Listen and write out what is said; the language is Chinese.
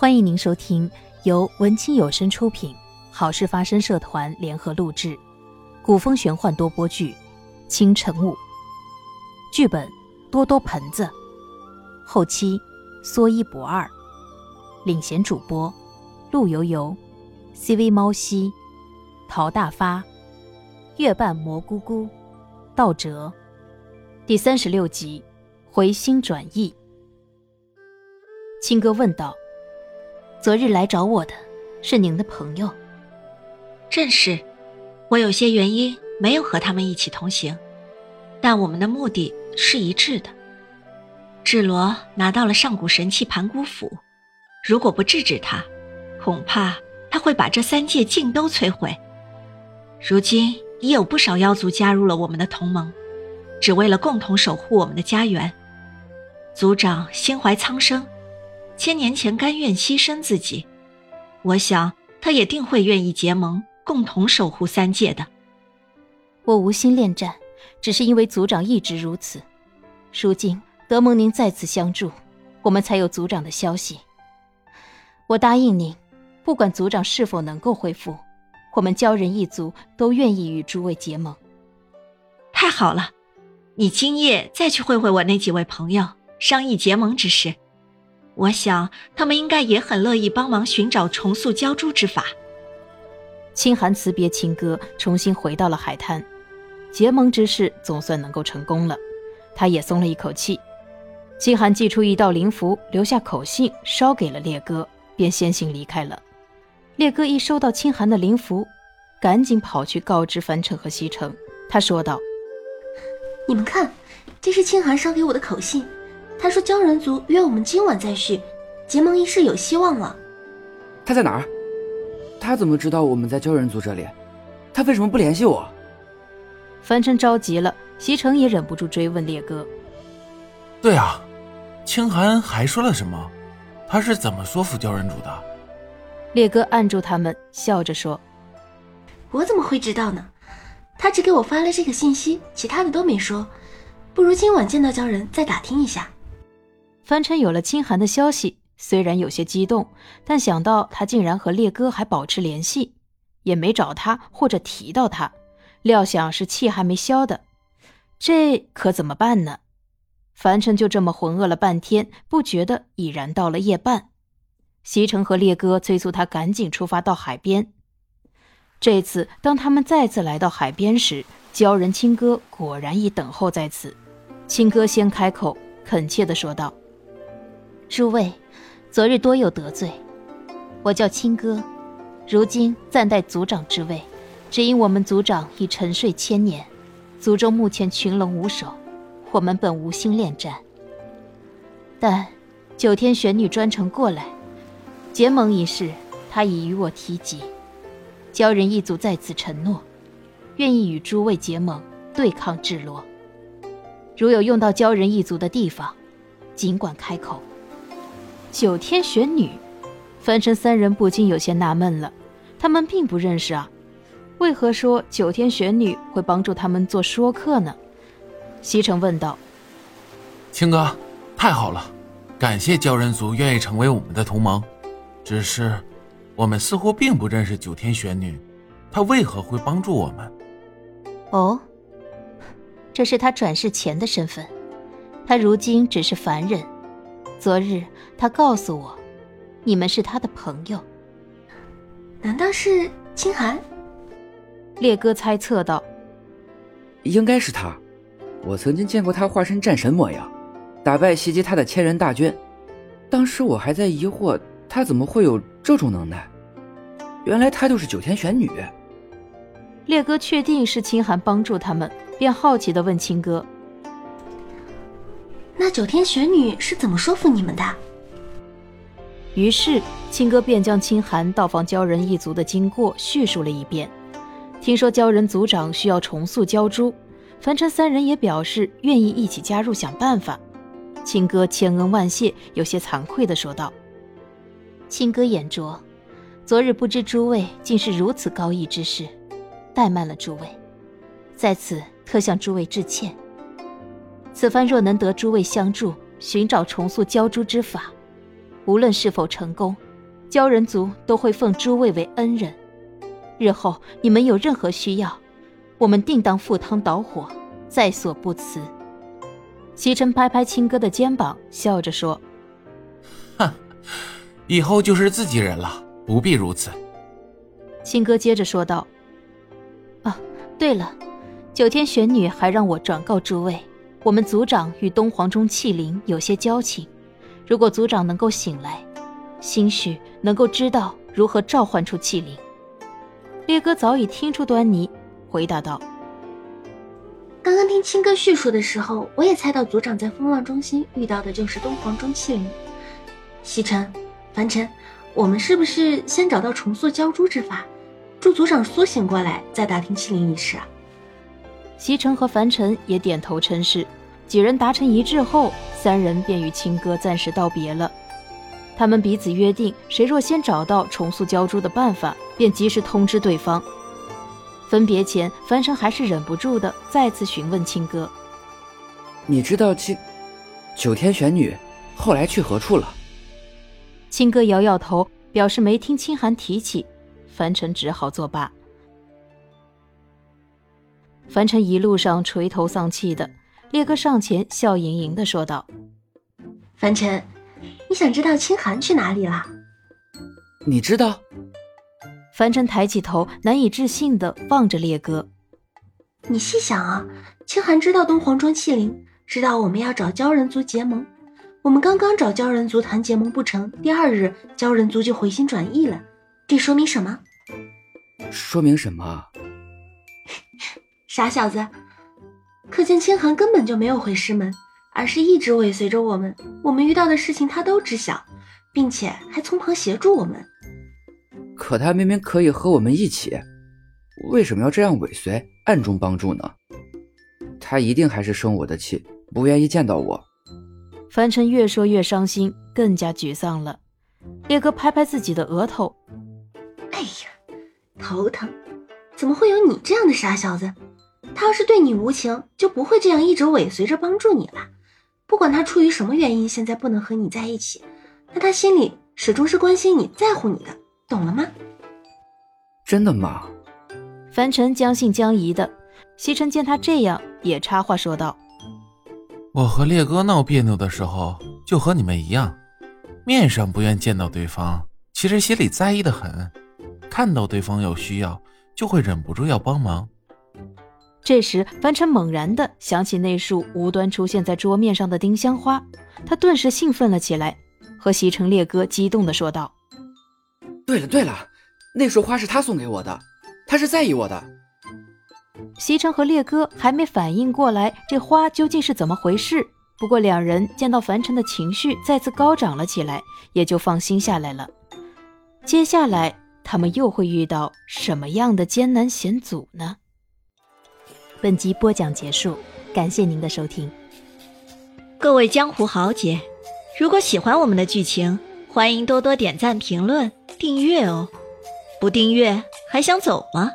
欢迎您收听由文清有声出品、好事发生社团联合录制、古风玄幻多播剧《清晨雾》，剧本多多盆子，后期说一不二，领衔主播陆游游、CV 猫西、陶大发、月半蘑菇菇、道哲，第三十六集回心转意。青哥问道。昨日来找我的是您的朋友，正是。我有些原因没有和他们一起同行，但我们的目的是一致的。智罗拿到了上古神器盘古斧，如果不制止他，恐怕他会把这三界尽都摧毁。如今已有不少妖族加入了我们的同盟，只为了共同守护我们的家园。族长心怀苍生。千年前甘愿牺牲自己，我想他也定会愿意结盟，共同守护三界的。我无心恋战，只是因为族长一直如此。如今德蒙您再次相助，我们才有族长的消息。我答应您，不管族长是否能够恢复，我们鲛人一族都愿意与诸位结盟。太好了，你今夜再去会会我那几位朋友，商议结盟之事。我想，他们应该也很乐意帮忙寻找重塑鲛珠之法。清寒辞别青歌，重新回到了海滩，结盟之事总算能够成功了，他也松了一口气。清寒寄出一道灵符，留下口信，捎给了烈哥，便先行离开了。烈哥一收到清寒的灵符，赶紧跑去告知樊城和西城。他说道：“你们看，这是清寒捎给我的口信。”他说：“鲛人族约我们今晚再续，结盟仪式有希望了。”他在哪儿？他怎么知道我们在鲛人族这里？他为什么不联系我？凡尘着急了，席城也忍不住追问烈哥：“对啊，清寒还说了什么？他是怎么说服鲛人族的？”烈哥按住他们，笑着说：“我怎么会知道呢？他只给我发了这个信息，其他的都没说。不如今晚见到鲛人再打听一下。”樊城有了清寒的消息，虽然有些激动，但想到他竟然和烈哥还保持联系，也没找他或者提到他，料想是气还没消的，这可怎么办呢？樊城就这么浑噩了半天，不觉得已然到了夜半。西城和烈哥催促他赶紧出发到海边。这次当他们再次来到海边时，鲛人青哥果然已等候在此。青哥先开口，恳切地说道。诸位，昨日多有得罪，我叫青哥，如今暂代族长之位，只因我们族长已沉睡千年，族中目前群龙无首，我们本无心恋战。但九天玄女专程过来结盟一事，她已与我提及，鲛人一族在此承诺，愿意与诸位结盟对抗智罗。如有用到鲛人一族的地方，尽管开口。九天玄女，樊城三人不禁有些纳闷了。他们并不认识啊，为何说九天玄女会帮助他们做说客呢？西城问道。青哥，太好了，感谢鲛人族愿意成为我们的同盟。只是，我们似乎并不认识九天玄女，她为何会帮助我们？哦，这是他转世前的身份，他如今只是凡人。昨日他告诉我，你们是他的朋友。难道是清寒？烈哥猜测道。应该是他，我曾经见过他化身战神模样，打败袭击他的千人大军。当时我还在疑惑，他怎么会有这种能耐？原来他就是九天玄女。烈哥确定是清寒帮助他们，便好奇的问青哥。那九天玄女是怎么说服你们的？于是青哥便将清寒到访鲛人一族的经过叙述了一遍。听说鲛人族长需要重塑鲛珠，凡尘三人也表示愿意一起加入想办法。青哥千恩万谢，有些惭愧的说道：“青哥眼拙，昨日不知诸位竟是如此高义之士，怠慢了诸位，在此特向诸位致歉。”此番若能得诸位相助，寻找重塑鲛珠之法，无论是否成功，鲛人族都会奉诸位为恩人。日后你们有任何需要，我们定当赴汤蹈火，在所不辞。齐晨拍拍青哥的肩膀，笑着说：“哼，以后就是自己人了，不必如此。”青哥接着说道：“啊，对了，九天玄女还让我转告诸位，我们族长与东皇钟器灵有些交情，如果族长能够醒来，兴许能够知道如何召唤出器灵。”烈哥早已听出端倪，回答道：“刚刚听青哥叙述的时候，我也猜到族长在风浪中心遇到的就是东皇钟器灵。西城、凡尘，我们是不是先找到重塑鲛珠之法，助族长苏醒过来，再打听器灵一事啊？”西城和凡尘也点头称是，几人达成一致后，三人便与青哥暂时道别了。他们彼此约定，谁若先找到重塑鲛珠的办法，便及时通知对方。分别前，凡尘还是忍不住的再次询问青哥：“你知道青九天玄女后来去何处了？”青哥摇摇头，表示没听清寒提起。凡尘只好作罢。凡尘一路上垂头丧气的，烈哥上前笑盈盈的说道：“凡尘。”你想知道清寒去哪里了？你知道？凡尘抬起头，难以置信的望着烈哥。你细想啊，清寒知道东皇庄器灵，知道我们要找鲛人族结盟。我们刚刚找鲛人族谈结盟不成，第二日鲛人族就回心转意了。这说明什么？说明什么？傻小子，可见清寒根本就没有回师门。而是一直尾随着我们，我们遇到的事情他都知晓，并且还从旁协助我们。可他明明可以和我们一起，为什么要这样尾随、暗中帮助呢？他一定还是生我的气，不愿意见到我。凡尘越说越伤心，更加沮丧了。烈哥拍拍自己的额头：“哎呀，头疼！怎么会有你这样的傻小子？他要是对你无情，就不会这样一直尾随着帮助你了。”不管他出于什么原因，现在不能和你在一起，但他心里始终是关心你在乎你的，懂了吗？真的吗？凡尘将信将疑的。西城见他这样，也插话说道：“我和烈哥闹别扭的时候，就和你们一样，面上不愿见到对方，其实心里在意的很，看到对方有需要，就会忍不住要帮忙。”这时，凡尘猛然的想起那束无端出现在桌面上的丁香花，他顿时兴奋了起来，和西城烈哥激动的说道：“对了对了，那束花是他送给我的，他是在意我的。”西城和烈哥还没反应过来这花究竟是怎么回事，不过两人见到凡尘的情绪再次高涨了起来，也就放心下来了。接下来他们又会遇到什么样的艰难险阻呢？本集播讲结束，感谢您的收听。各位江湖豪杰，如果喜欢我们的剧情，欢迎多多点赞、评论、订阅哦！不订阅还想走吗？